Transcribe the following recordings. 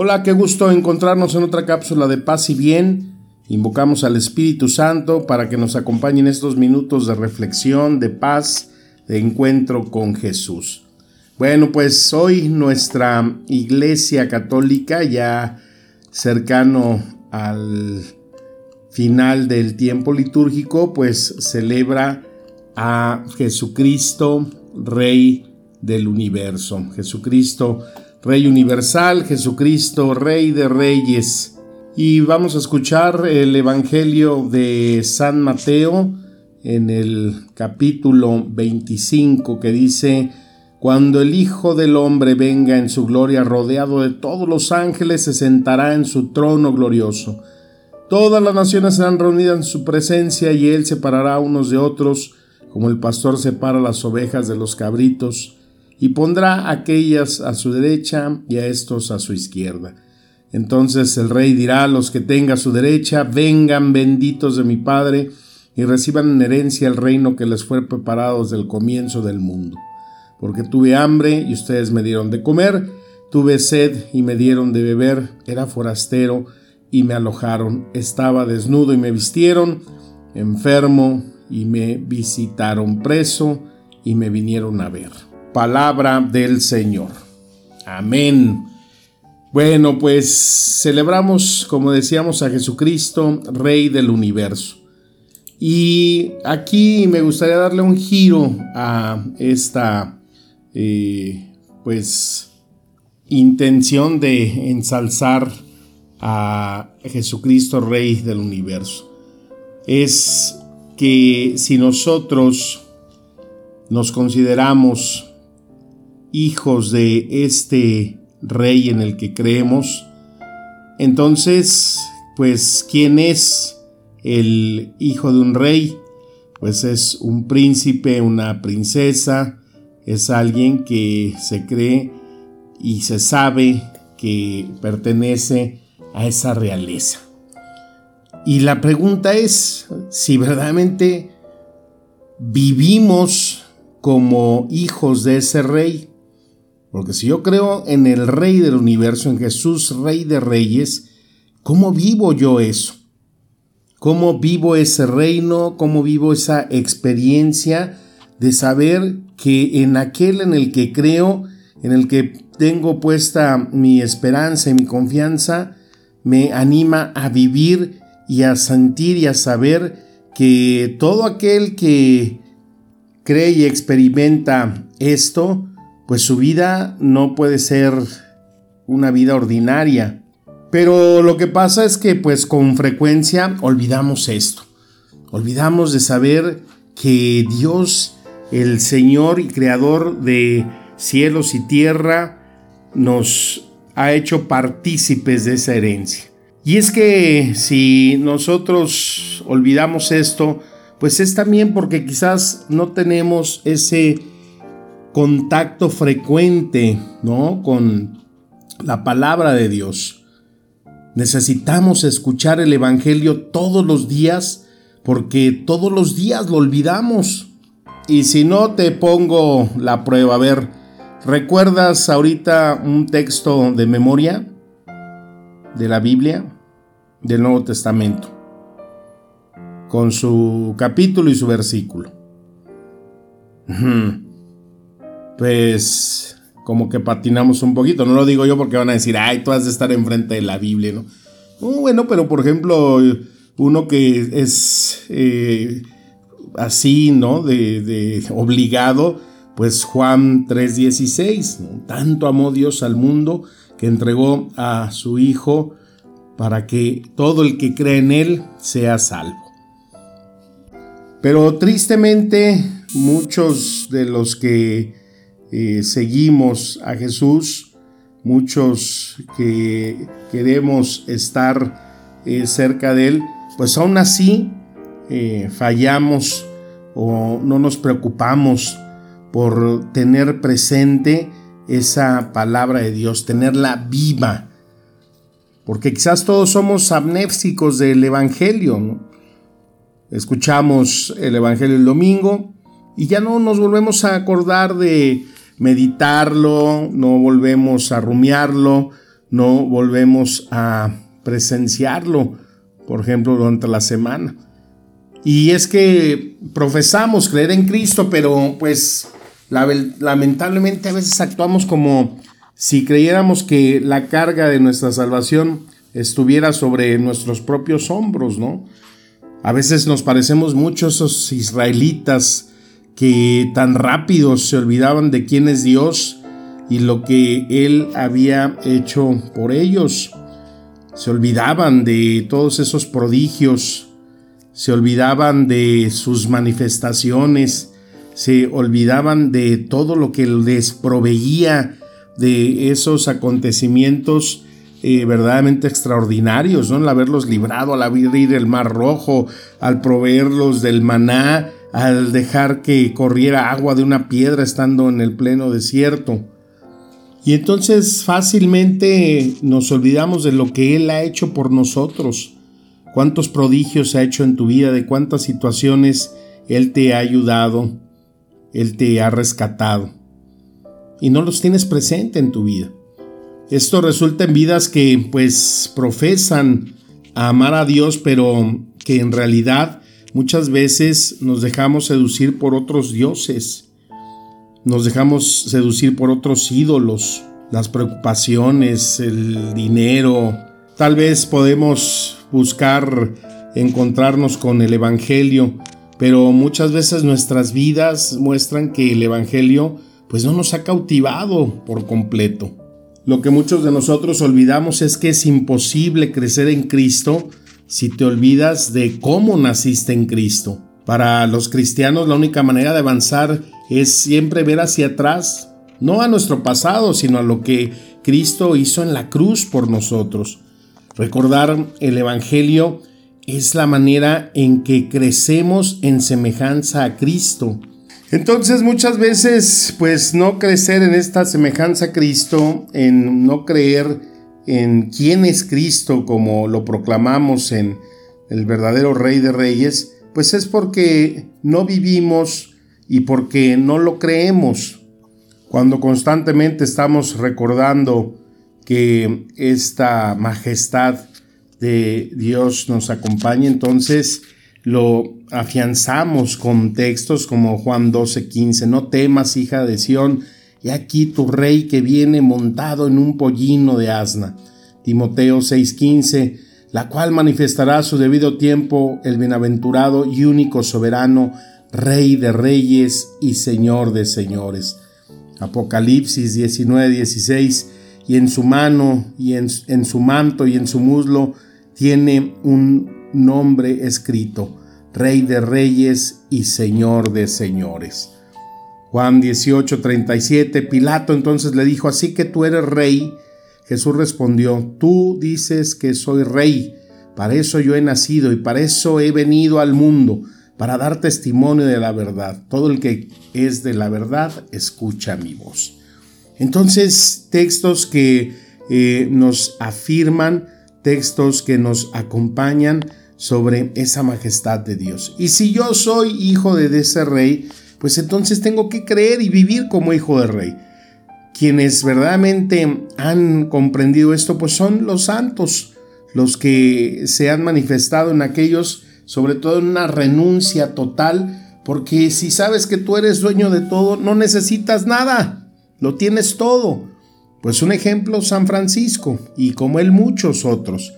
Hola, qué gusto encontrarnos en otra cápsula de paz y bien. Invocamos al Espíritu Santo para que nos acompañe en estos minutos de reflexión, de paz, de encuentro con Jesús. Bueno, pues hoy nuestra Iglesia Católica, ya cercano al final del tiempo litúrgico, pues celebra a Jesucristo, Rey del universo. Jesucristo, Rey universal, Jesucristo, Rey de Reyes. Y vamos a escuchar el Evangelio de San Mateo en el capítulo 25 que dice, Cuando el Hijo del Hombre venga en su gloria rodeado de todos los ángeles, se sentará en su trono glorioso. Todas las naciones serán reunidas en su presencia y él separará unos de otros, como el pastor separa las ovejas de los cabritos y pondrá aquellas a su derecha y a estos a su izquierda. Entonces el rey dirá a los que tenga a su derecha, vengan benditos de mi Padre, y reciban en herencia el reino que les fue preparado desde el comienzo del mundo. Porque tuve hambre y ustedes me dieron de comer, tuve sed y me dieron de beber, era forastero y me alojaron, estaba desnudo y me vistieron, enfermo y me visitaron preso y me vinieron a ver palabra del Señor. Amén. Bueno, pues celebramos, como decíamos, a Jesucristo, Rey del universo. Y aquí me gustaría darle un giro a esta, eh, pues, intención de ensalzar a Jesucristo, Rey del universo. Es que si nosotros nos consideramos hijos de este rey en el que creemos, entonces, pues, ¿quién es el hijo de un rey? Pues es un príncipe, una princesa, es alguien que se cree y se sabe que pertenece a esa realeza. Y la pregunta es si verdaderamente vivimos como hijos de ese rey porque si yo creo en el Rey del universo, en Jesús, Rey de Reyes, ¿cómo vivo yo eso? ¿Cómo vivo ese reino? ¿Cómo vivo esa experiencia de saber que en aquel en el que creo, en el que tengo puesta mi esperanza y mi confianza, me anima a vivir y a sentir y a saber que todo aquel que cree y experimenta esto, pues su vida no puede ser una vida ordinaria. Pero lo que pasa es que pues con frecuencia olvidamos esto. Olvidamos de saber que Dios, el Señor y Creador de cielos y tierra, nos ha hecho partícipes de esa herencia. Y es que si nosotros olvidamos esto, pues es también porque quizás no tenemos ese contacto frecuente, ¿no? Con la palabra de Dios. Necesitamos escuchar el Evangelio todos los días porque todos los días lo olvidamos. Y si no te pongo la prueba, a ver, ¿recuerdas ahorita un texto de memoria de la Biblia, del Nuevo Testamento, con su capítulo y su versículo? Pues como que patinamos un poquito. No lo digo yo porque van a decir, ay, tú has de estar enfrente de la Biblia, ¿no? bueno, pero por ejemplo, uno que es eh, así, ¿no? De, obligado, pues Juan 3:16, ¿no? tanto amó Dios al mundo que entregó a su Hijo para que todo el que cree en Él sea salvo. Pero tristemente, muchos de los que eh, seguimos a Jesús, muchos que queremos estar eh, cerca de Él, pues aún así eh, fallamos o no nos preocupamos por tener presente esa palabra de Dios, tenerla viva. Porque quizás todos somos amnésicos del Evangelio. Escuchamos el Evangelio el domingo y ya no nos volvemos a acordar de meditarlo, no volvemos a rumiarlo, no volvemos a presenciarlo, por ejemplo, durante la semana. Y es que profesamos creer en Cristo, pero pues lamentablemente a veces actuamos como si creyéramos que la carga de nuestra salvación estuviera sobre nuestros propios hombros, ¿no? A veces nos parecemos mucho a esos israelitas que tan rápido se olvidaban de quién es Dios y lo que Él había hecho por ellos. Se olvidaban de todos esos prodigios, se olvidaban de sus manifestaciones, se olvidaban de todo lo que les proveía de esos acontecimientos eh, verdaderamente extraordinarios, ¿no? Al haberlos librado, al abrir el mar rojo, al proveerlos del maná, al dejar que corriera agua de una piedra estando en el pleno desierto. Y entonces fácilmente nos olvidamos de lo que Él ha hecho por nosotros, cuántos prodigios ha hecho en tu vida, de cuántas situaciones Él te ha ayudado, Él te ha rescatado. Y no los tienes presente en tu vida. Esto resulta en vidas que pues profesan amar a Dios, pero que en realidad Muchas veces nos dejamos seducir por otros dioses, nos dejamos seducir por otros ídolos, las preocupaciones, el dinero. Tal vez podemos buscar encontrarnos con el Evangelio, pero muchas veces nuestras vidas muestran que el Evangelio pues no nos ha cautivado por completo. Lo que muchos de nosotros olvidamos es que es imposible crecer en Cristo si te olvidas de cómo naciste en Cristo. Para los cristianos la única manera de avanzar es siempre ver hacia atrás, no a nuestro pasado, sino a lo que Cristo hizo en la cruz por nosotros. Recordar el Evangelio es la manera en que crecemos en semejanza a Cristo. Entonces muchas veces pues no crecer en esta semejanza a Cristo, en no creer en quién es Cristo como lo proclamamos en el verdadero Rey de Reyes, pues es porque no vivimos y porque no lo creemos. Cuando constantemente estamos recordando que esta majestad de Dios nos acompaña, entonces lo afianzamos con textos como Juan 12:15, no temas, hija de Sión, y aquí tu rey que viene montado en un pollino de asna. Timoteo 6:15, la cual manifestará a su debido tiempo el bienaventurado y único soberano, Rey de reyes y Señor de señores. Apocalipsis 19:16, y en su mano y en, en su manto y en su muslo tiene un nombre escrito, Rey de reyes y Señor de señores. Juan 18:37, Pilato entonces le dijo, así que tú eres rey. Jesús respondió, tú dices que soy rey, para eso yo he nacido y para eso he venido al mundo, para dar testimonio de la verdad. Todo el que es de la verdad, escucha mi voz. Entonces, textos que eh, nos afirman, textos que nos acompañan sobre esa majestad de Dios. Y si yo soy hijo de ese rey, pues entonces tengo que creer y vivir como hijo de rey. Quienes verdaderamente han comprendido esto, pues son los santos, los que se han manifestado en aquellos, sobre todo en una renuncia total, porque si sabes que tú eres dueño de todo, no necesitas nada, lo tienes todo. Pues un ejemplo, San Francisco, y como él muchos otros.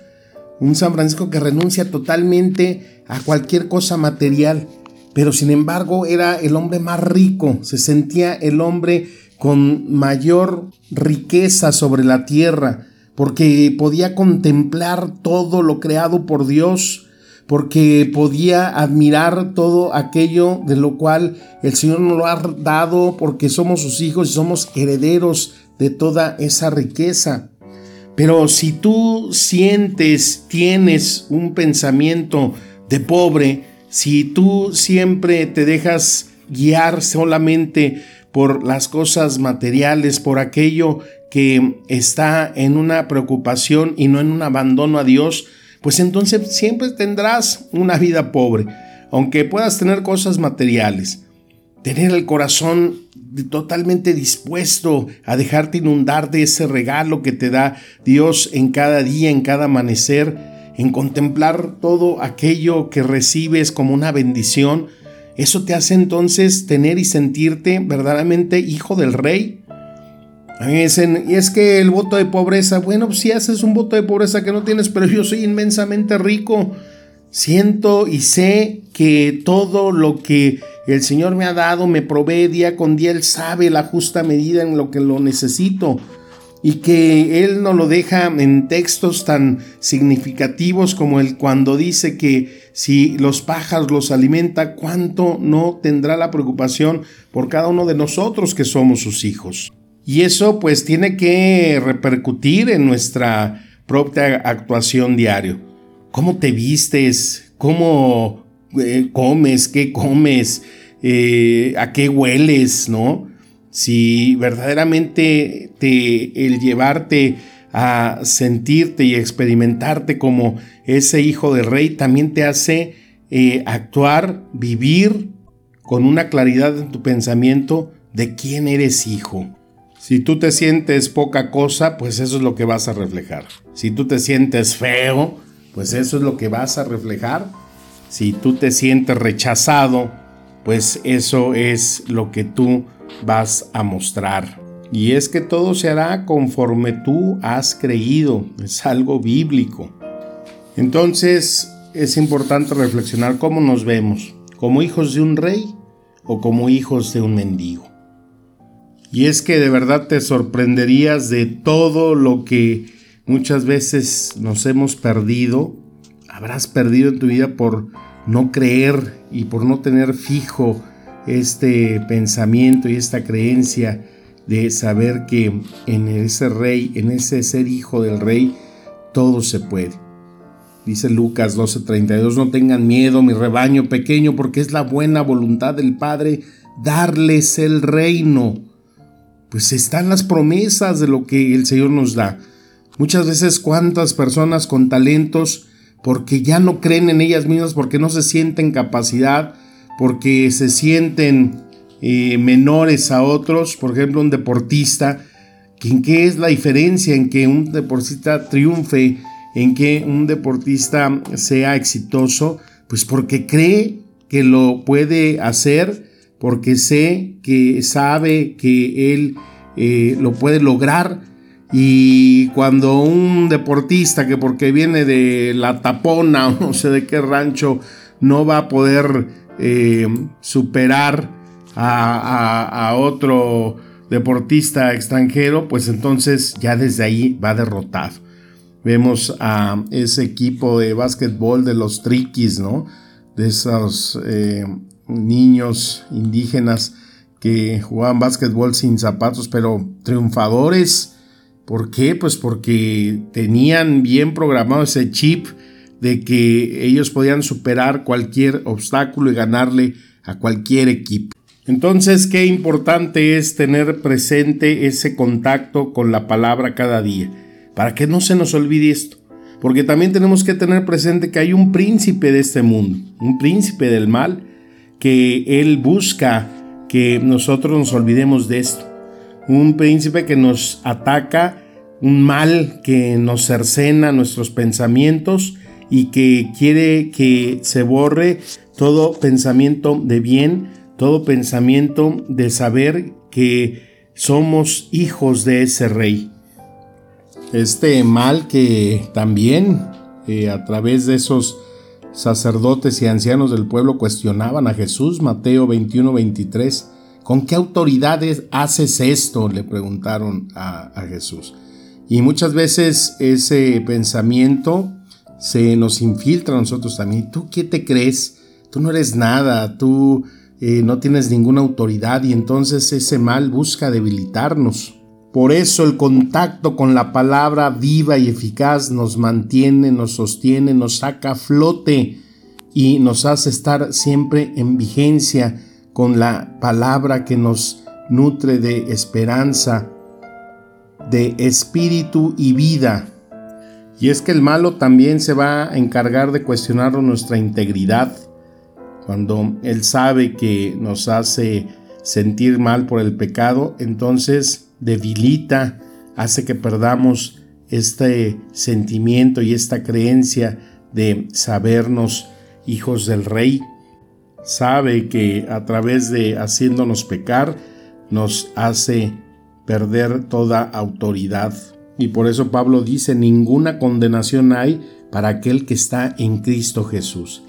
Un San Francisco que renuncia totalmente a cualquier cosa material pero sin embargo era el hombre más rico, se sentía el hombre con mayor riqueza sobre la tierra, porque podía contemplar todo lo creado por Dios, porque podía admirar todo aquello de lo cual el Señor nos lo ha dado, porque somos sus hijos y somos herederos de toda esa riqueza. Pero si tú sientes, tienes un pensamiento de pobre, si tú siempre te dejas guiar solamente por las cosas materiales, por aquello que está en una preocupación y no en un abandono a Dios, pues entonces siempre tendrás una vida pobre, aunque puedas tener cosas materiales. Tener el corazón totalmente dispuesto a dejarte inundar de ese regalo que te da Dios en cada día, en cada amanecer, en contemplar todo aquello que recibes como una bendición, eso te hace entonces tener y sentirte verdaderamente hijo del rey. y es que el voto de pobreza, bueno, si pues haces un voto de pobreza que no tienes, pero yo soy inmensamente rico, siento y sé que todo lo que el Señor me ha dado me provee día con día, Él sabe la justa medida en lo que lo necesito y que Él no lo deja en textos tan significativos como el cuando dice que si los pájaros los alimenta, ¿cuánto no tendrá la preocupación por cada uno de nosotros que somos sus hijos? Y eso pues tiene que repercutir en nuestra propia actuación diario. ¿Cómo te vistes? ¿Cómo eh, comes? ¿Qué comes? Eh, ¿A qué hueles? ¿No? Si verdaderamente te, el llevarte a sentirte y experimentarte como ese hijo de rey también te hace eh, actuar, vivir con una claridad en tu pensamiento de quién eres hijo. Si tú te sientes poca cosa, pues eso es lo que vas a reflejar. Si tú te sientes feo, pues eso es lo que vas a reflejar. Si tú te sientes rechazado, pues eso es lo que tú vas a mostrar. Y es que todo se hará conforme tú has creído, es algo bíblico. Entonces es importante reflexionar cómo nos vemos, como hijos de un rey o como hijos de un mendigo. Y es que de verdad te sorprenderías de todo lo que muchas veces nos hemos perdido, habrás perdido en tu vida por no creer y por no tener fijo este pensamiento y esta creencia de saber que en ese rey, en ese ser hijo del rey, todo se puede. Dice Lucas 12:32, no tengan miedo, mi rebaño pequeño, porque es la buena voluntad del Padre darles el reino. Pues están las promesas de lo que el Señor nos da. Muchas veces cuántas personas con talentos, porque ya no creen en ellas mismas, porque no se sienten capacidad, porque se sienten eh, menores a otros, por ejemplo un deportista, ¿en qué es la diferencia en que un deportista triunfe, en que un deportista sea exitoso? Pues porque cree que lo puede hacer, porque sé que sabe que él eh, lo puede lograr. Y cuando un deportista que porque viene de la tapona o no sé de qué rancho no va a poder eh, superar a, otro deportista extranjero, pues entonces ya desde ahí va derrotado. Vemos a ese equipo de básquetbol de los triquis, ¿no? De esos eh, niños indígenas que jugaban básquetbol sin zapatos, pero triunfadores. ¿Por qué? Pues porque tenían bien programado ese chip de que ellos podían superar cualquier obstáculo y ganarle a cualquier equipo. Entonces, qué importante es tener presente ese contacto con la palabra cada día, para que no se nos olvide esto. Porque también tenemos que tener presente que hay un príncipe de este mundo, un príncipe del mal, que él busca que nosotros nos olvidemos de esto. Un príncipe que nos ataca, un mal que nos cercena nuestros pensamientos y que quiere que se borre todo pensamiento de bien, todo pensamiento de saber que somos hijos de ese rey. Este mal que también eh, a través de esos sacerdotes y ancianos del pueblo cuestionaban a Jesús, Mateo 21, 23, ¿con qué autoridades haces esto? le preguntaron a, a Jesús. Y muchas veces ese pensamiento se nos infiltra a nosotros también. ¿Tú qué te crees? Tú no eres nada, tú eh, no tienes ninguna autoridad y entonces ese mal busca debilitarnos. Por eso el contacto con la palabra viva y eficaz nos mantiene, nos sostiene, nos saca a flote y nos hace estar siempre en vigencia con la palabra que nos nutre de esperanza, de espíritu y vida. Y es que el malo también se va a encargar de cuestionar nuestra integridad. Cuando él sabe que nos hace sentir mal por el pecado, entonces debilita, hace que perdamos este sentimiento y esta creencia de sabernos hijos del rey. Sabe que a través de haciéndonos pecar, nos hace perder toda autoridad. Y por eso Pablo dice, ninguna condenación hay para aquel que está en Cristo Jesús.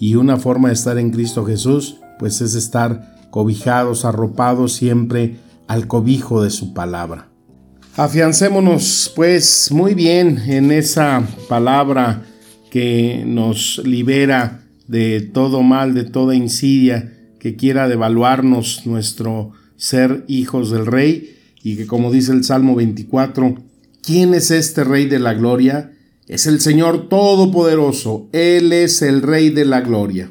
Y una forma de estar en Cristo Jesús, pues es estar cobijados, arropados siempre al cobijo de su palabra. Afiancémonos pues muy bien en esa palabra que nos libera de todo mal, de toda insidia que quiera devaluarnos nuestro ser hijos del rey y que como dice el Salmo 24, ¿quién es este rey de la gloria? Es el Señor Todopoderoso, Él es el rey de la gloria.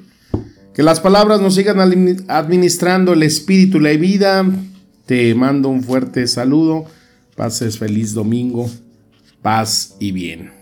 Que las palabras nos sigan administrando el espíritu y la vida. Te mando un fuerte saludo. Pases feliz domingo. Paz y bien.